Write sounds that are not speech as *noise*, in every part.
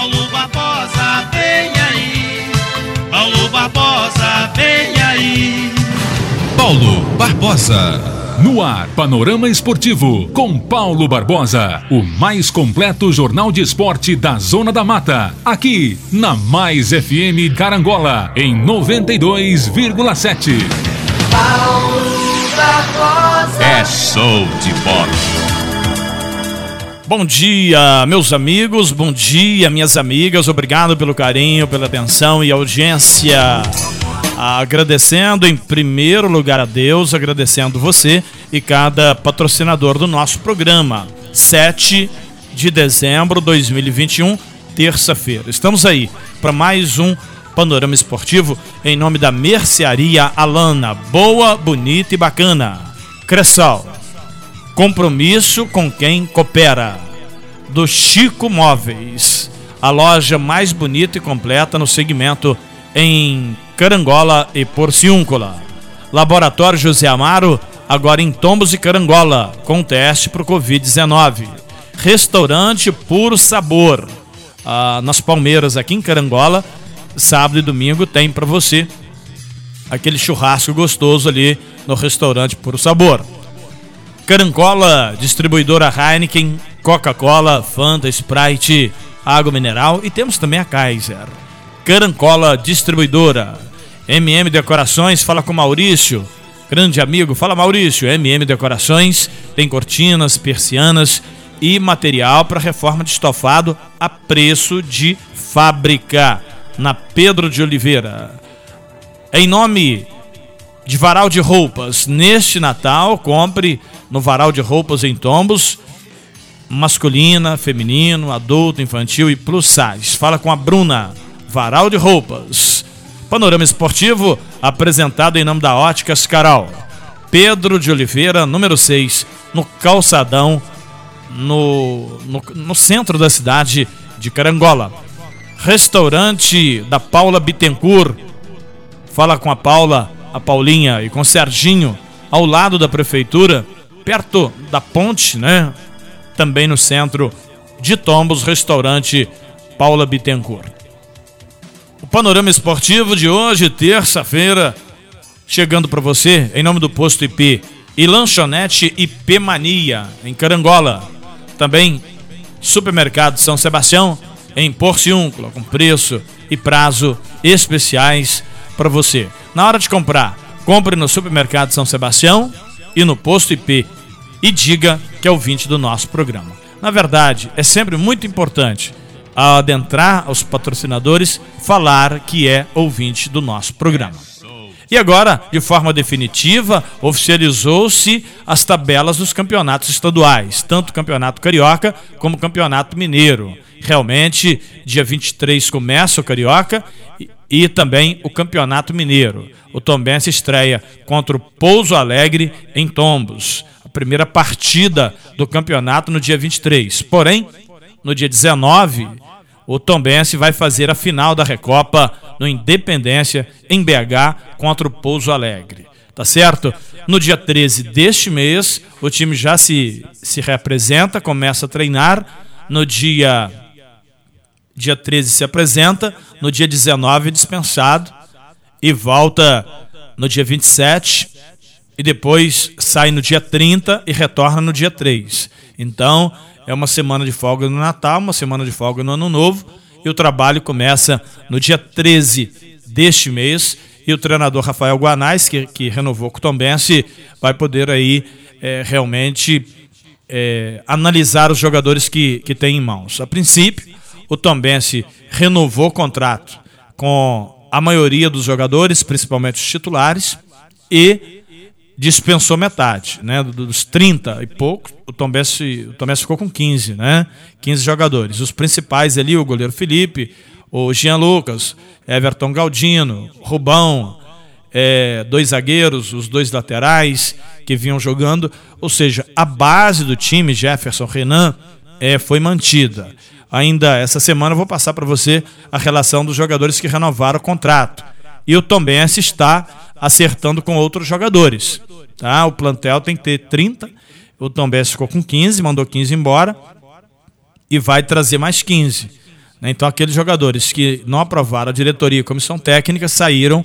Paulo Barbosa, vem aí. Paulo Barbosa, vem aí. Paulo Barbosa. No ar, Panorama Esportivo, com Paulo Barbosa, o mais completo jornal de esporte da Zona da Mata, aqui na Mais FM Carangola, em 92,7. Paulo Barbosa. É show de bola. Bom dia, meus amigos, bom dia, minhas amigas, obrigado pelo carinho, pela atenção e audiência. Agradecendo em primeiro lugar a Deus, agradecendo você e cada patrocinador do nosso programa. 7 de dezembro de 2021, terça-feira. Estamos aí para mais um panorama esportivo em nome da Mercearia Alana. Boa, bonita e bacana. Cressal. Compromisso com quem coopera. Do Chico Móveis. A loja mais bonita e completa no segmento em Carangola e Porciúncula. Laboratório José Amaro, agora em Tombos e Carangola, com teste para o Covid-19. Restaurante Puro Sabor, ah, nas Palmeiras, aqui em Carangola, sábado e domingo tem para você aquele churrasco gostoso ali no restaurante Puro Sabor. Carangola, distribuidora Heineken, Coca-Cola, Fanta, Sprite, água mineral e temos também a Kaiser. Carancola Distribuidora. MM Decorações, fala com Maurício. Grande amigo, fala Maurício. MM Decorações tem cortinas, persianas e material para reforma de estofado a preço de fábrica. Na Pedro de Oliveira. Em nome de Varal de Roupas, neste Natal, compre no Varal de Roupas em Tombos masculina, feminino, adulto, infantil e plus size. Fala com a Bruna, Varal de Roupas. Panorama Esportivo, apresentado em nome da Óticas Caral. Pedro de Oliveira, número 6, no Calçadão, no, no, no centro da cidade de Carangola. Restaurante da Paula Bittencourt. Fala com a Paula, a Paulinha e com o Serginho, ao lado da prefeitura, perto da ponte, né? Também no centro de Tombos, restaurante Paula Bittencourt. O panorama esportivo de hoje, terça-feira, chegando para você em nome do Posto IP e Lanchonete IP Mania, em Carangola. Também Supermercado São Sebastião, em Porciúncula, com preço e prazo especiais para você. Na hora de comprar, compre no Supermercado São Sebastião e no Posto IP e diga que é ouvinte do nosso programa. Na verdade, é sempre muito importante adentrar aos patrocinadores, falar que é ouvinte do nosso programa. E agora, de forma definitiva, oficializou-se as tabelas dos campeonatos estaduais, tanto o Campeonato Carioca como o Campeonato Mineiro. Realmente, dia 23 começa o Carioca e, e também o Campeonato Mineiro. O Tombense estreia contra o Pouso Alegre em Tombos. Primeira partida do campeonato no dia 23. Porém, no dia 19, o Tombense vai fazer a final da Recopa no Independência, em BH, contra o Pouso Alegre. Tá certo? No dia 13 deste mês, o time já se, se reapresenta, começa a treinar. No dia, dia 13 se apresenta, no dia 19 é dispensado e volta no dia 27 e depois sai no dia 30 e retorna no dia 3. Então, é uma semana de folga no Natal, uma semana de folga no Ano Novo, e o trabalho começa no dia 13 deste mês. E o treinador Rafael Guanais, que, que renovou com o Tombense, vai poder aí é, realmente é, analisar os jogadores que, que tem em mãos. A princípio, o Tombense renovou o contrato com a maioria dos jogadores, principalmente os titulares, e dispensou metade, né? Dos 30 e pouco, o Tom Benz, o Tom Benz ficou com 15, né? 15 jogadores. Os principais ali, o goleiro Felipe, o Jean Lucas, Everton Galdino, Rubão, é, dois zagueiros, os dois laterais que vinham jogando. Ou seja, a base do time, Jefferson, Renan, é, foi mantida. Ainda essa semana eu vou passar para você a relação dos jogadores que renovaram o contrato. E o Tom está acertando com outros jogadores. Tá? O plantel tem que ter 30. O Benz ficou com 15, mandou 15 embora. E vai trazer mais 15. Né? Então, aqueles jogadores que não aprovaram a diretoria e comissão técnica saíram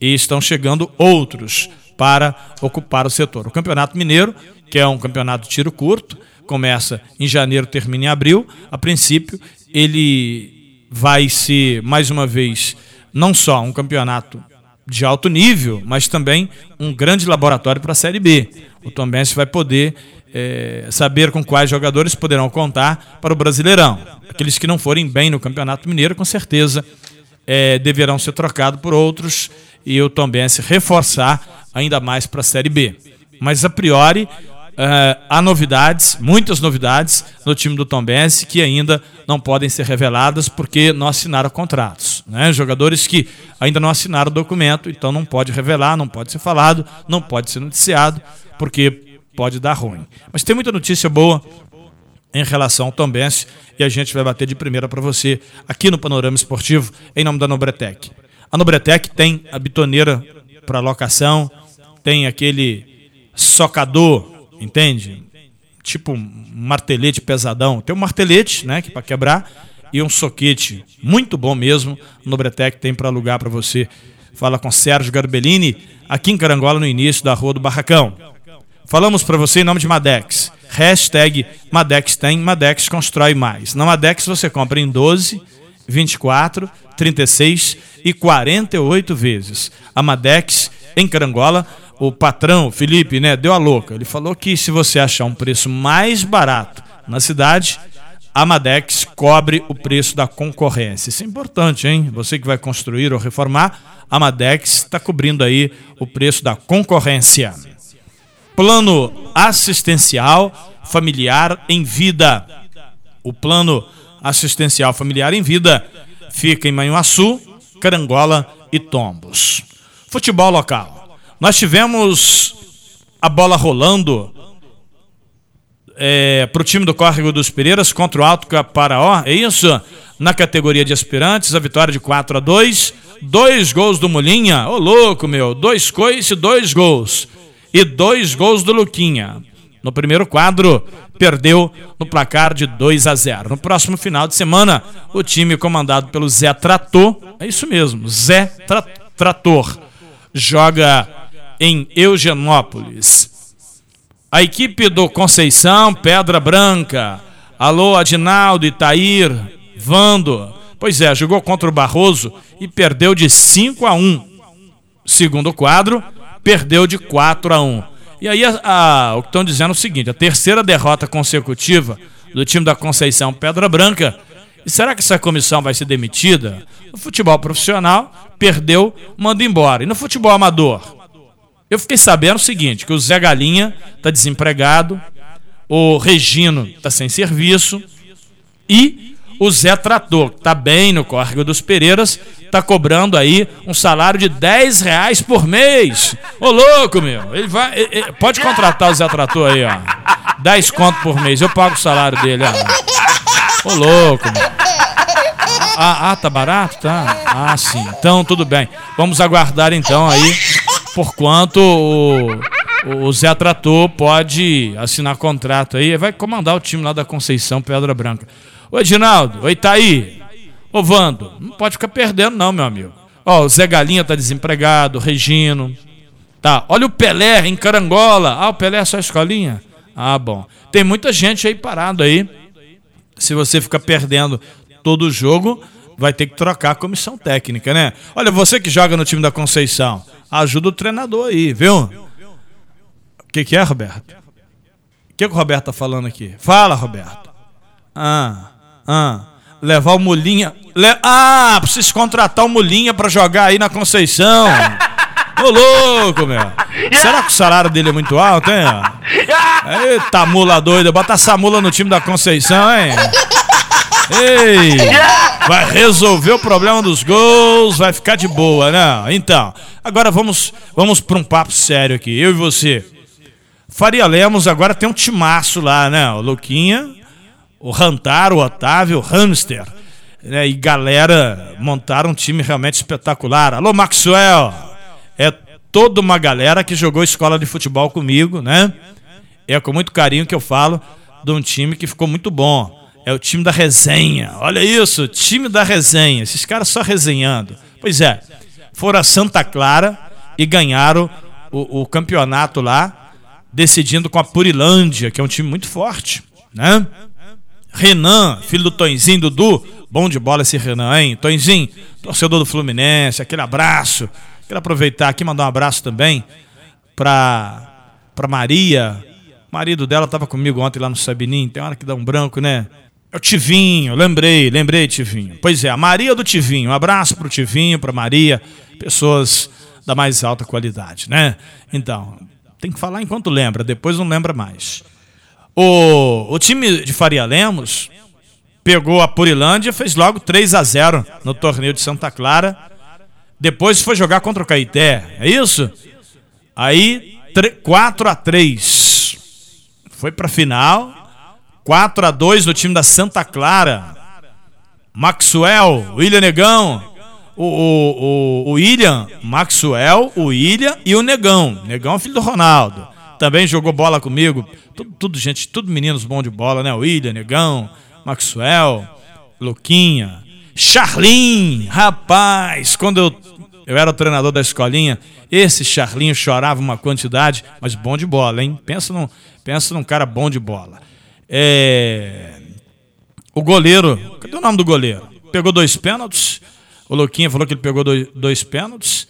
e estão chegando outros para ocupar o setor. O Campeonato Mineiro, que é um campeonato de tiro curto, começa em janeiro, termina em abril. A princípio, ele vai ser, mais uma vez, não só um campeonato de alto nível, mas também um grande laboratório para a Série B. O Tom Benz vai poder é, saber com quais jogadores poderão contar para o Brasileirão. Aqueles que não forem bem no Campeonato Mineiro, com certeza é, deverão ser trocados por outros e o Tom Benz reforçar ainda mais para a Série B. Mas a priori Uh, há novidades, muitas novidades no time do Tom Benz que ainda não podem ser reveladas porque não assinaram contratos. Né? Jogadores que ainda não assinaram o documento, então não pode revelar, não pode ser falado, não pode ser noticiado, porque pode dar ruim. Mas tem muita notícia boa em relação ao Tom Benz e a gente vai bater de primeira para você aqui no Panorama Esportivo, em nome da Nobretec. A Nobretec tem a bitoneira para locação, tem aquele socador entende? Tipo um martelete pesadão. Tem um martelete, né, que para quebrar e um soquete muito bom mesmo. No Bretec tem para alugar para você. Fala com Sérgio Garbellini, aqui em Carangola, no início da Rua do Barracão. Falamos para você em nome de Madex. Hashtag Madex tem, Madex constrói mais. Na Madex você compra em 12, 24, 36 e 48 vezes. A Madex em Carangola o patrão, Felipe, né, deu a louca. Ele falou que se você achar um preço mais barato na cidade, a Madex cobre o preço da concorrência. Isso é importante, hein? Você que vai construir ou reformar, a Madex está cobrindo aí o preço da concorrência. Plano assistencial familiar em vida. O plano assistencial familiar em vida fica em Manhuaçu, Carangola e Tombos. Futebol local. Nós tivemos a bola rolando é, para o time do Córrego dos Pereiras contra o Alto Caparaó, é isso? Na categoria de aspirantes, a vitória de 4 a 2 Dois gols do Mulinha, ô oh, louco meu, dois coice, dois gols. E dois gols do Luquinha. No primeiro quadro, perdeu no placar de 2 a 0. No próximo final de semana, o time comandado pelo Zé Trator, é isso mesmo, Zé Tra Trator, joga em Eugenópolis. A equipe do Conceição, Pedra Branca. Alô, Adinaldo, Itair, Vando. Pois é, jogou contra o Barroso e perdeu de 5 a 1. Segundo quadro, perdeu de 4 a 1. E aí a, a, o que estão dizendo é o seguinte: a terceira derrota consecutiva do time da Conceição Pedra Branca. E será que essa comissão vai ser demitida? No futebol profissional, perdeu, manda embora. E no futebol amador? Eu fiquei sabendo o seguinte, que o Zé Galinha está desempregado, o Regino está sem serviço e o Zé Trator, que está bem no Córrego dos Pereiras, está cobrando aí um salário de 10 reais por mês. Ô louco, meu! Ele vai. Ele, pode contratar o Zé Trator aí, ó. 10 conto por mês. Eu pago o salário dele, ó. Ô louco, meu. Ah, ah, tá barato? Tá. Ah, sim. Então, tudo bem. Vamos aguardar então aí por quanto o, o Zé Trator pode assinar contrato aí, vai comandar o time lá da Conceição Pedra Branca. Ô Edinaldo, oi Itaí, ô Vando, não pode ficar perdendo não, meu amigo. Ó, o Zé Galinha tá desempregado, o Regino, tá, olha o Pelé em Carangola, ah, o Pelé é só escolinha? Ah, bom. Tem muita gente aí parado aí, se você ficar perdendo todo o jogo, vai ter que trocar a comissão técnica, né? Olha, você que joga no time da Conceição, ajuda o treinador aí, viu? O que, que é, Roberto? O que, que o Roberto tá falando aqui? Fala, Roberto. Ah, ah. Levar o Mulinha. Le... Ah, precisa contratar o Mulinha para jogar aí na Conceição. Ô louco, meu. Será que o salário dele é muito alto, hein? Eita, mula doida. Bota essa mula no time da Conceição, hein? Ei! *laughs* Vai resolver o problema dos gols, vai ficar de boa, né? Então, agora vamos, vamos para um papo sério aqui, eu e você. Faria Lemos agora tem um timaço lá, né? O Luquinha, o Rantar, o Otávio, o Hamster. Né? E galera montaram um time realmente espetacular. Alô, Maxwell! É toda uma galera que jogou escola de futebol comigo, né? É com muito carinho que eu falo de um time que ficou muito bom É o time da resenha. Olha isso, time da resenha. Esses caras só resenhando. Pois é, foram a Santa Clara e ganharam o, o campeonato lá, decidindo com a Purilândia, que é um time muito forte, né? Renan, filho do Tonzinho Dudu, bom de bola esse Renan, hein? Tonzinho, torcedor do Fluminense, aquele abraço. Quero aproveitar aqui mandar um abraço também para para Maria. O marido dela estava comigo ontem lá no Sabinim, tem hora que dá um branco, né? É o Tivinho, lembrei, lembrei, Tivinho. Pois é, a Maria do Tivinho. Um abraço pro Tivinho, pra Maria, pessoas da mais alta qualidade, né? Então, tem que falar enquanto lembra, depois não lembra mais. O, o time de Faria Lemos pegou a Purilândia, fez logo 3 a 0 no torneio de Santa Clara. Depois foi jogar contra o Caeté, é isso? Aí 4 a 3 Foi pra final. 4 a 2 no time da Santa Clara. Maxwell, William Negão, o, o, o, o William, Maxwell, o William e o Negão. Negão é filho do Ronaldo. Também jogou bola comigo. Tudo, tudo gente, tudo meninos bons de bola, né? William, Negão, Maxwell, Luquinha, Charlin, rapaz, quando eu, eu era o treinador da escolinha, esse Charlinho chorava uma quantidade, mas bom de bola, hein? Pensa num, pensa num cara bom de bola. É... O goleiro, cadê o nome do goleiro? Pegou dois pênaltis. O Luquinha falou que ele pegou dois, dois pênaltis.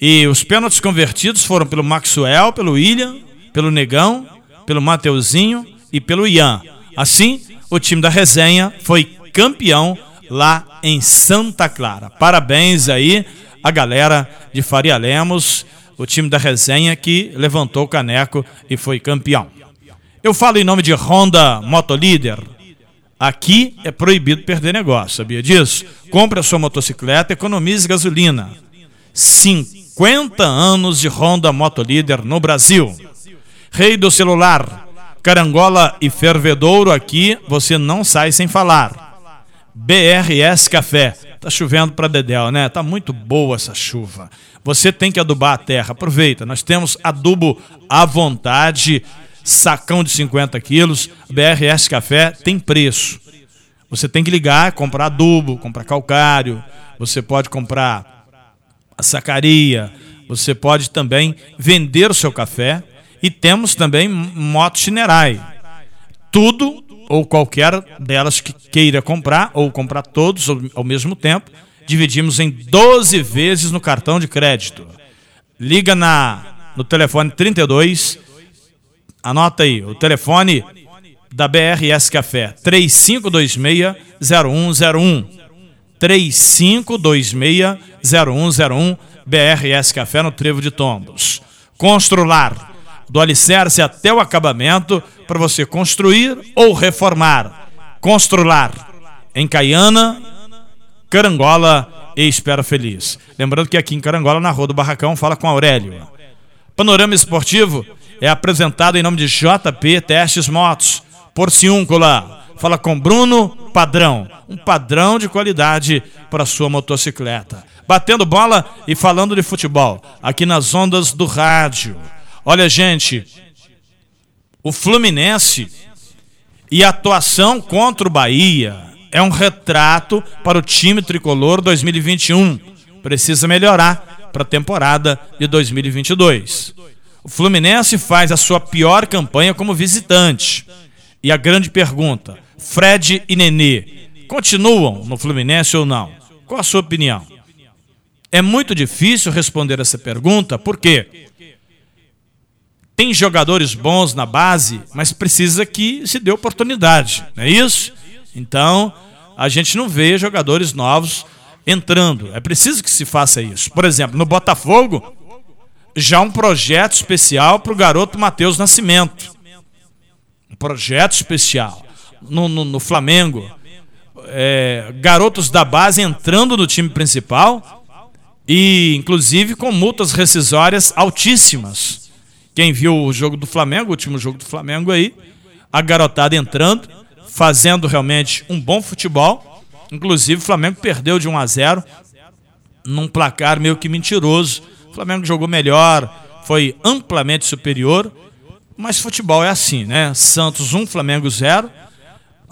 E os pênaltis convertidos foram pelo Maxwell, pelo William, pelo Negão, pelo Mateuzinho e pelo Ian. Assim, o time da resenha foi campeão lá em Santa Clara. Parabéns aí a galera de Faria Lemos, o time da resenha que levantou o caneco e foi campeão. Eu falo em nome de Honda Motolíder. Aqui é proibido perder negócio, sabia disso? Compre a sua motocicleta, economize gasolina. 50 anos de Honda Motolíder no Brasil. Rei do celular, carangola e fervedouro aqui, você não sai sem falar. BRS Café. Tá chovendo para Dedéu, né? Tá muito boa essa chuva. Você tem que adubar a terra. Aproveita, nós temos adubo à vontade sacão de 50 quilos, BRS Café tem preço. Você tem que ligar, comprar adubo, comprar calcário, você pode comprar a sacaria, você pode também vender o seu café e temos também moto chinerai. Tudo ou qualquer delas que queira comprar ou comprar todos ao mesmo tempo, dividimos em 12 vezes no cartão de crédito. Liga na no telefone 32 Anota aí, o telefone da BRS Café, 3526-0101. 3526-0101, BRS Café no Trevo de Tombos. Constrular, do alicerce até o acabamento, para você construir ou reformar. Constrular, em Caiana, Carangola e Espera Feliz. Lembrando que aqui em Carangola, na Rua do Barracão, fala com Aurélio. Panorama Esportivo é apresentado em nome de JP Testes Motos, Porciúncula. Fala com Bruno Padrão, um padrão de qualidade para sua motocicleta. Batendo bola e falando de futebol, aqui nas ondas do rádio. Olha, gente, o Fluminense e a atuação contra o Bahia é um retrato para o time tricolor 2021. Precisa melhorar para a temporada de 2022. O Fluminense faz a sua pior campanha como visitante. E a grande pergunta: Fred e Nenê continuam no Fluminense ou não? Qual a sua opinião? É muito difícil responder essa pergunta, porque tem jogadores bons na base, mas precisa que se dê oportunidade, não é isso? Então, a gente não vê jogadores novos entrando. É preciso que se faça isso. Por exemplo, no Botafogo, já um projeto especial para o garoto Matheus Nascimento. Um projeto especial. No, no, no Flamengo, é, garotos da base entrando no time principal e, inclusive, com multas rescisórias altíssimas. Quem viu o jogo do Flamengo, o último jogo do Flamengo aí, a garotada entrando, fazendo realmente um bom futebol. Inclusive, o Flamengo perdeu de 1 a 0 num placar meio que mentiroso o Flamengo jogou melhor, foi amplamente superior, mas futebol é assim, né? Santos 1, Flamengo 0.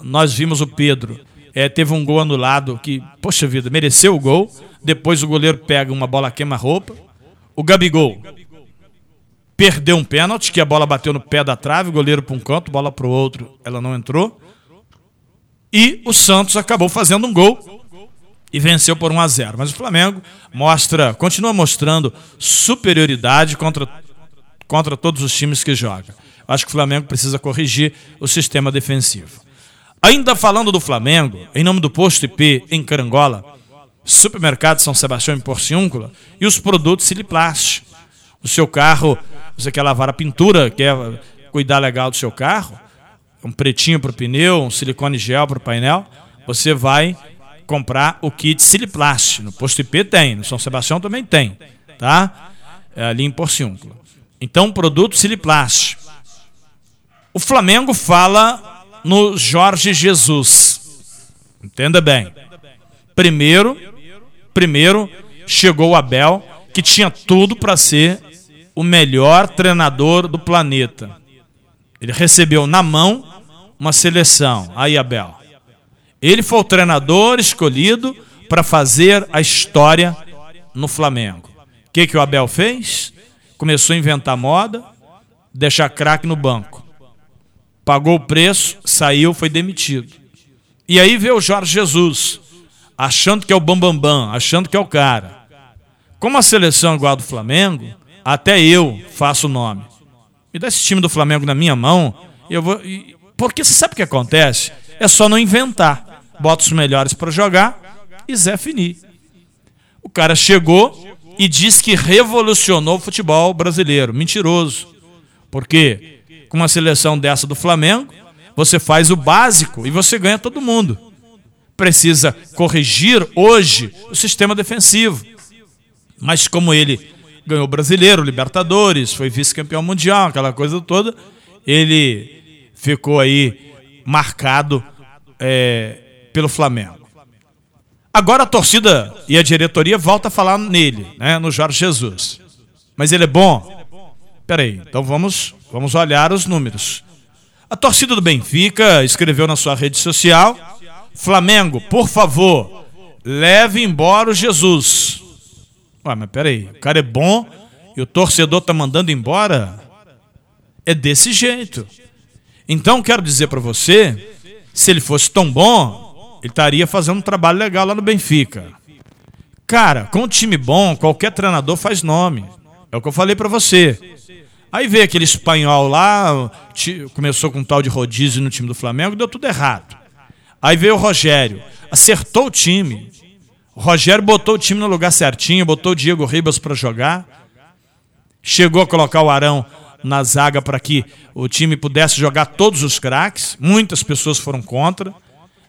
nós vimos o Pedro. É, teve um gol anulado que, poxa vida, mereceu o gol. Depois o goleiro pega uma bola queima-roupa. O Gabigol perdeu um pênalti, que a bola bateu no pé da trave, o goleiro para um canto, bola para o outro, ela não entrou. E o Santos acabou fazendo um gol e venceu por 1 a 0. Mas o Flamengo mostra, continua mostrando superioridade contra, contra todos os times que joga. Acho que o Flamengo precisa corrigir o sistema defensivo. Ainda falando do Flamengo, em nome do Posto IP em Carangola, Supermercado São Sebastião em Porciúncula e os produtos Siliplast. O seu carro, você quer lavar a pintura, quer cuidar legal do seu carro, um pretinho para o pneu, um silicone gel para o painel, você vai comprar o kit Siliplast. No Posto IP tem, no São Sebastião também tem, tá? É ali em Porciúncula. Então, produto Siliplast. O Flamengo fala no Jorge Jesus. Entenda bem. Primeiro, primeiro chegou o Abel, que tinha tudo para ser o melhor treinador do planeta. Ele recebeu na mão uma seleção. Aí, Abel. Ele foi o treinador escolhido para fazer a história no Flamengo. O que, que o Abel fez? Começou a inventar moda, deixar craque no banco. Pagou o preço, saiu, foi demitido. E aí veio o Jorge Jesus, achando que é o bambambam, bam, bam, achando que é o cara. Como a seleção é igual a do Flamengo, até eu faço o nome. Me dá esse time do Flamengo na minha mão, eu vou. Porque você sabe o que acontece? É só não inventar bota os melhores para jogar e Zé Fini. O cara chegou e disse que revolucionou o futebol brasileiro. Mentiroso. Porque com uma seleção dessa do Flamengo, você faz o básico e você ganha todo mundo. Precisa corrigir hoje o sistema defensivo. Mas como ele ganhou brasileiro, Libertadores, foi vice-campeão mundial, aquela coisa toda, ele ficou aí marcado é, pelo Flamengo. Agora a torcida e a diretoria volta a falar nele, né, no Jorge Jesus. Mas ele é bom? Peraí, então vamos, vamos olhar os números. A torcida do Benfica escreveu na sua rede social: Flamengo, por favor, leve embora o Jesus. Ué, mas peraí, o cara é bom e o torcedor tá mandando embora? É desse jeito. Então quero dizer para você, se ele fosse tão bom, ele estaria fazendo um trabalho legal lá no Benfica. Cara, com um time bom, qualquer treinador faz nome. É o que eu falei para você. Aí veio aquele espanhol lá, começou com um tal de rodízio no time do Flamengo, deu tudo errado. Aí veio o Rogério, acertou o time. O Rogério botou o time no lugar certinho, botou o Diego Ribas para jogar. Chegou a colocar o Arão na zaga para que o time pudesse jogar todos os craques. Muitas pessoas foram contra.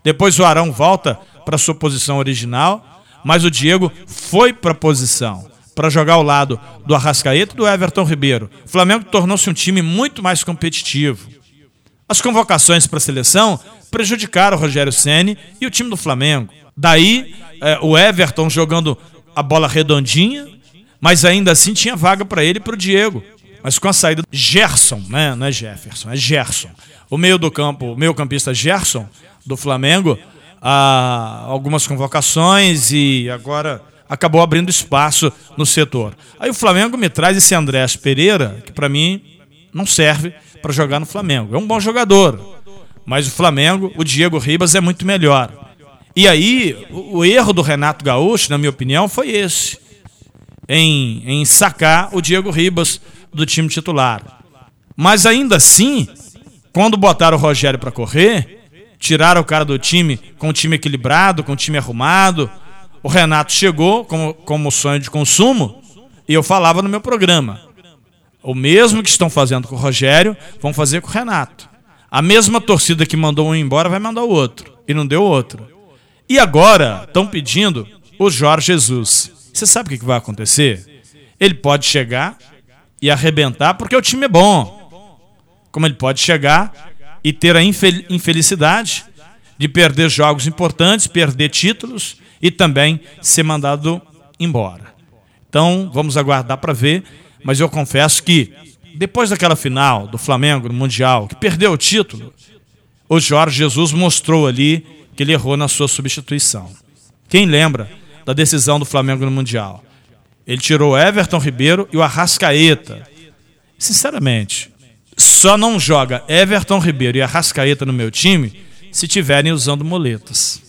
Depois o Arão volta para sua posição original, mas o Diego foi para a posição para jogar ao lado do Arrascaeta e do Everton Ribeiro. O Flamengo tornou-se um time muito mais competitivo. As convocações para a seleção prejudicaram o Rogério Ceni e o time do Flamengo. Daí é, o Everton jogando a bola redondinha, mas ainda assim tinha vaga para ele e para o Diego. Mas com a saída Gerson, né? não é Jefferson, é Gerson. O meio do campo, o meio campista Gerson, do Flamengo, a algumas convocações e agora acabou abrindo espaço no setor. Aí o Flamengo me traz esse Andrés Pereira, que para mim não serve para jogar no Flamengo. É um bom jogador, mas o Flamengo, o Diego Ribas é muito melhor. E aí, o, erro do Renato Gaúcho, na minha opinião, foi esse. Em, em sacar o Diego Ribas do time titular. Mas ainda assim, quando botaram o Rogério para correr, tiraram o cara do time com o time equilibrado, com o time arrumado. O Renato chegou como, como sonho de consumo e eu falava no meu programa. O mesmo que estão fazendo com o Rogério, vão fazer com o Renato. A mesma torcida que mandou um embora vai mandar o outro. E não deu outro. E agora estão pedindo o Jorge Jesus. Você sabe o que vai acontecer? Ele pode chegar e arrebentar porque o time é bom. Como ele pode chegar e ter a infelicidade de perder jogos importantes, perder títulos e também ser mandado embora. Então, vamos aguardar para ver, mas eu confesso que depois daquela final do Flamengo no Mundial, que perdeu o título, o Jorge Jesus mostrou ali que ele errou na sua substituição. Quem lembra da decisão do Flamengo no Mundial? Ele tirou Everton Ribeiro e o Arrascaeta. Sinceramente, só não joga Everton Ribeiro e Arrascaeta no meu time se tiverem usando moletas.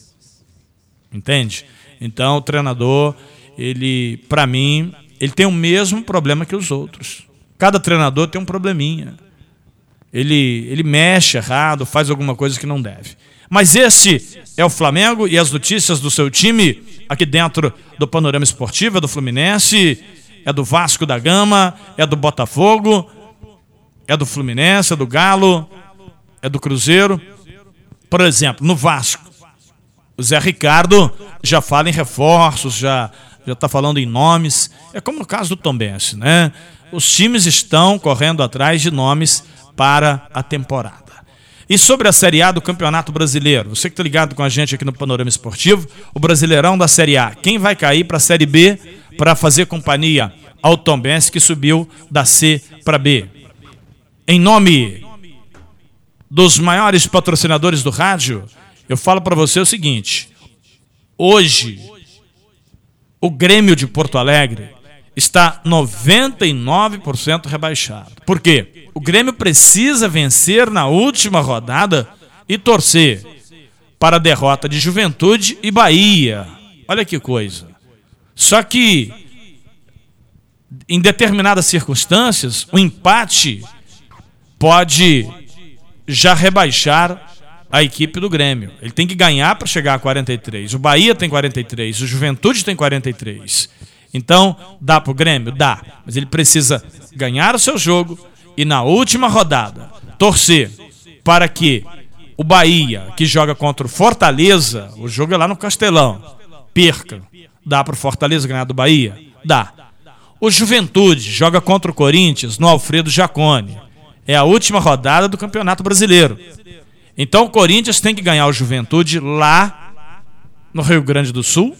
Entende? Então, o treinador, ele, para mim, ele tem o mesmo problema que os outros. Cada treinador tem um probleminha. Ele, ele mexe errado, faz alguma coisa que não deve. Mas esse é o Flamengo e as notícias do seu time aqui dentro do panorama esportivo é do Fluminense, é do Vasco da Gama, é do Botafogo, é do Fluminense, é do Galo, é do Cruzeiro. Por exemplo, no Vasco, o Zé Ricardo já fala em reforços, já já está falando em nomes. É como no caso do Tombense, né? Os times estão correndo atrás de nomes para a temporada. E sobre a Série A do Campeonato Brasileiro, você que está ligado com a gente aqui no Panorama Esportivo, o Brasileirão da Série A, quem vai cair para a Série B para fazer companhia ao Tombense que subiu da C para B? Em nome dos maiores patrocinadores do rádio, eu falo para você o seguinte: hoje o Grêmio de Porto Alegre está 99% rebaixado. Por quê? O Grêmio precisa vencer na última rodada e torcer para a derrota de Juventude e Bahia. Olha que coisa. Só que em determinadas circunstâncias, o empate pode já rebaixar a equipe do Grêmio. Ele tem que ganhar para chegar a 43. O Bahia tem 43, o Juventude tem 43. Então, dá para o Grêmio? Dá. Mas ele precisa ganhar o seu jogo e na última rodada torcer para que o Bahia, que joga contra o Fortaleza, o jogo é lá no Castelão, perca. Dá para o Fortaleza ganhar do Bahia? Dá. O Juventude joga contra o Corinthians no Alfredo Jacone. É a última rodada do Campeonato Brasileiro. Então o Corinthians tem que ganhar o Juventude lá no Rio Grande do Sul.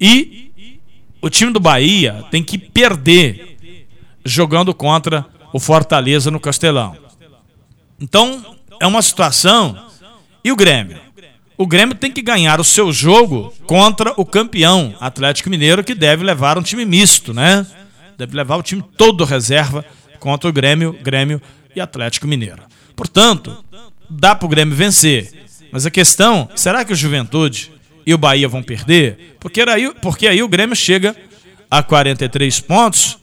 E o time do Bahia tem que perder jogando contra o Fortaleza no Castelão. Então é uma situação. E o Grêmio? O Grêmio tem que ganhar o seu jogo contra o campeão Atlético Mineiro, que deve levar um time misto, né? Deve levar o time todo reserva contra o Grêmio, Grêmio e Atlético Mineiro. Portanto, dá para o Grêmio vencer. Mas a questão, será que o Juventude e o Bahia vão perder? Porque, aí, porque aí o Grêmio chega a 43 pontos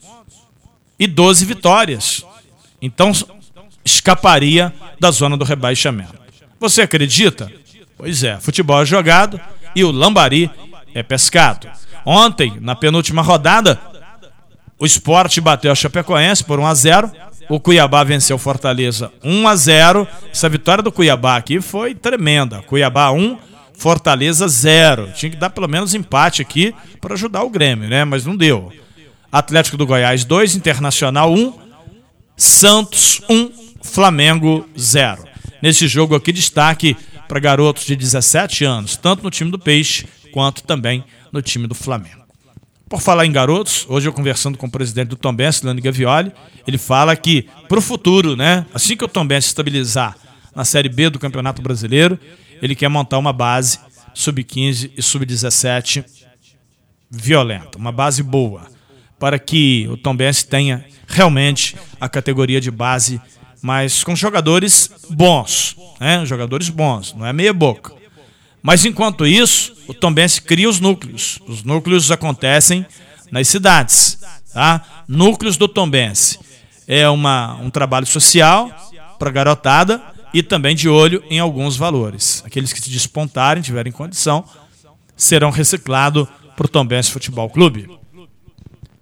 e 12 vitórias. Então escaparia da zona do rebaixamento. Você acredita? Pois é, futebol é jogado e o lambari é pescado. Ontem, na penúltima rodada, o esporte bateu a Chapecoense por 1 a 0 o Cuiabá venceu Fortaleza 1 a 0. Essa vitória do Cuiabá aqui foi tremenda. Cuiabá 1, Fortaleza 0. Tinha que dar pelo menos empate aqui para ajudar o Grêmio, né? Mas não deu. Atlético do Goiás 2, Internacional 1, Santos 1, Flamengo 0. Nesse jogo aqui, destaque para garotos de 17 anos, tanto no time do Peixe quanto também no time do Flamengo. Por falar em garotos, hoje eu conversando com o presidente do Tom Benz, Gavioli, ele fala que para o futuro, né, assim que o Tom Benz estabilizar na Série B do Campeonato Brasileiro, ele quer montar uma base sub-15 e sub-17 violenta, uma base boa, para que o Tom Benz tenha realmente a categoria de base, mas com jogadores bons, né, jogadores bons, não é meia boca. Mas enquanto isso, o Tombense cria os núcleos. Os núcleos acontecem nas cidades, tá? Núcleos do Tombense. É uma, um trabalho social para garotada e também de olho em alguns valores. Aqueles que se despontarem, tiverem condição, serão reciclados para o Tombense Futebol Clube.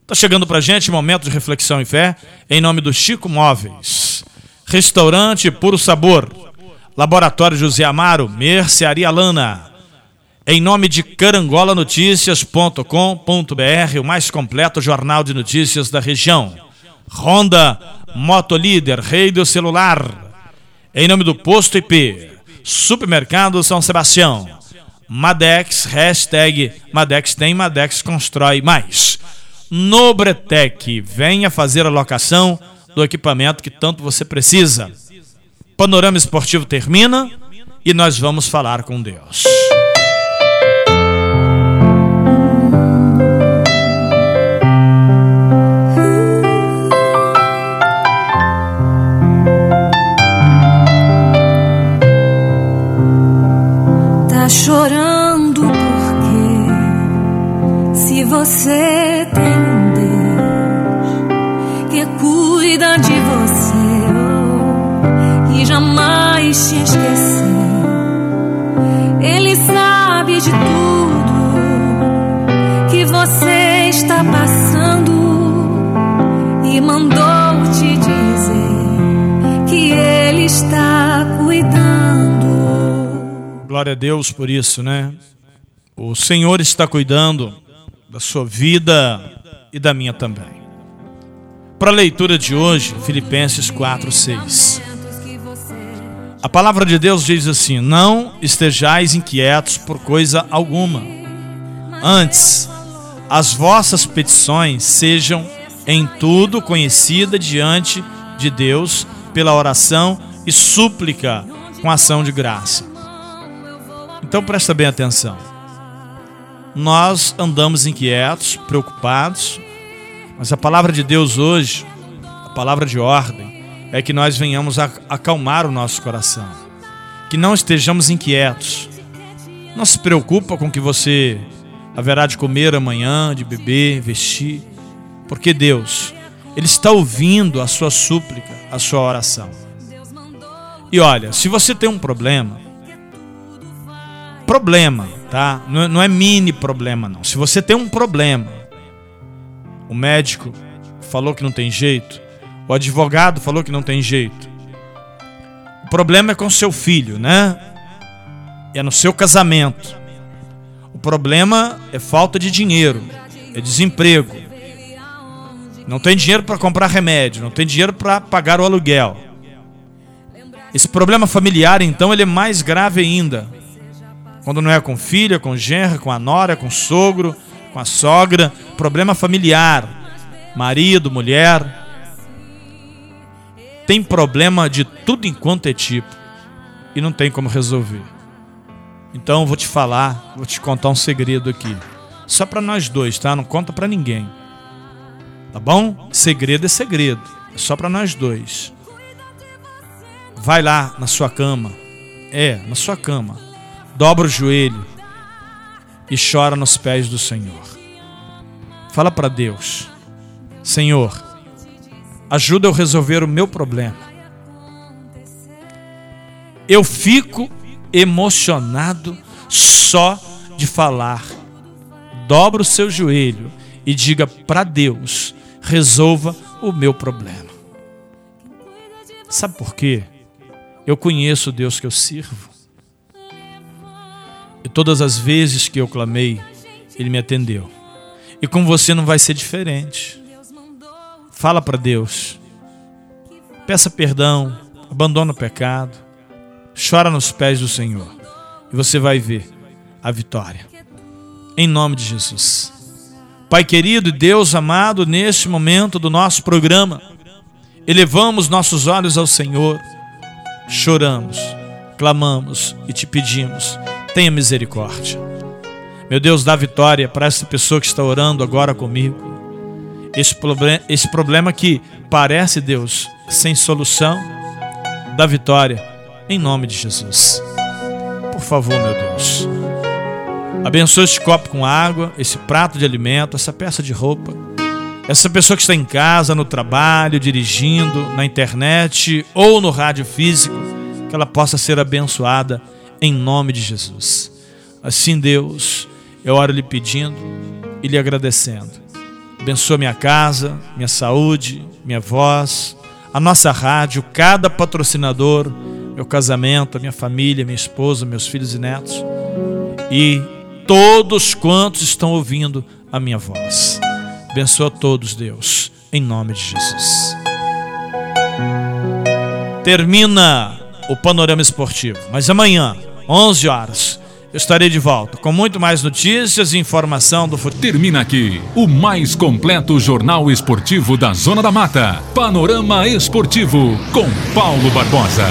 Está chegando para gente momento de reflexão e fé, em nome do Chico Móveis. Restaurante Puro Sabor Laboratório José Amaro, Mercearia Lana. Em nome de carangolanoticias.com.br, o mais completo jornal de notícias da região. Honda, Motolíder, Rei do Celular. Em nome do Posto IP, Supermercado São Sebastião. Madex, hashtag Madex tem, Madex constrói mais. Nobretec, venha fazer a locação do equipamento que tanto você precisa. Panorama Esportivo termina e nós vamos falar com Deus. Tá chorando porque se você tem um Deus que cuida de você e jamais te esquecer, Ele sabe de tudo que você está passando e mandou te dizer que Ele está cuidando. Glória a Deus por isso, né? O Senhor está cuidando da sua vida e da minha também. Para a leitura de hoje, Filipenses 4, 6. A palavra de Deus diz assim: Não estejais inquietos por coisa alguma. Antes, as vossas petições sejam em tudo conhecida diante de Deus pela oração e súplica com ação de graça. Então presta bem atenção. Nós andamos inquietos, preocupados, mas a palavra de Deus hoje, a palavra de ordem, é que nós venhamos a acalmar o nosso coração. Que não estejamos inquietos. Não se preocupa com o que você haverá de comer amanhã, de beber, vestir, porque Deus, Ele está ouvindo a sua súplica, a sua oração. E olha, se você tem um problema, problema, tá? Não, é mini problema, não. Se você tem um problema, o médico falou que não tem jeito, o advogado falou que não tem jeito. O problema é com seu filho, né? É no seu casamento. O problema é falta de dinheiro, é desemprego. Não tem dinheiro para comprar remédio, não tem dinheiro para pagar o aluguel. Esse problema familiar, então, ele é mais grave ainda. Quando não é com filha, com genra, com a nora, com o sogro, com a sogra, problema familiar, marido, mulher. Tem problema de tudo enquanto é tipo e não tem como resolver. Então vou te falar, vou te contar um segredo aqui. Só para nós dois, tá? Não conta para ninguém. Tá bom? Segredo é segredo. É só para nós dois. Vai lá na sua cama. É, na sua cama dobra o joelho e chora nos pés do Senhor. Fala para Deus: Senhor, ajuda eu a resolver o meu problema. Eu fico emocionado só de falar. Dobra o seu joelho e diga para Deus: resolva o meu problema. Sabe por quê? Eu conheço o Deus que eu sirvo. E todas as vezes que eu clamei, Ele me atendeu. E com você não vai ser diferente. Fala para Deus. Peça perdão, abandona o pecado, chora nos pés do Senhor. E você vai ver a vitória. Em nome de Jesus. Pai querido e Deus amado, neste momento do nosso programa, elevamos nossos olhos ao Senhor, choramos, clamamos e te pedimos tenha misericórdia. Meu Deus, dá vitória para essa pessoa que está orando agora comigo. Esse, problem esse problema que parece, Deus, sem solução, dá vitória em nome de Jesus. Por favor, meu Deus. Abençoe este copo com água, esse prato de alimento, essa peça de roupa. Essa pessoa que está em casa, no trabalho, dirigindo, na internet ou no rádio físico, que ela possa ser abençoada em nome de Jesus. Assim, Deus, eu oro lhe pedindo e lhe agradecendo. Abençoa minha casa, minha saúde, minha voz, a nossa rádio, cada patrocinador, meu casamento, a minha família, minha esposa, meus filhos e netos e todos quantos estão ouvindo a minha voz. Abençoa todos, Deus, em nome de Jesus. Termina o panorama esportivo, mas amanhã 11 horas. Estarei de volta com muito mais notícias e informação do futebol. Termina aqui o mais completo jornal esportivo da Zona da Mata. Panorama Esportivo com Paulo Barbosa.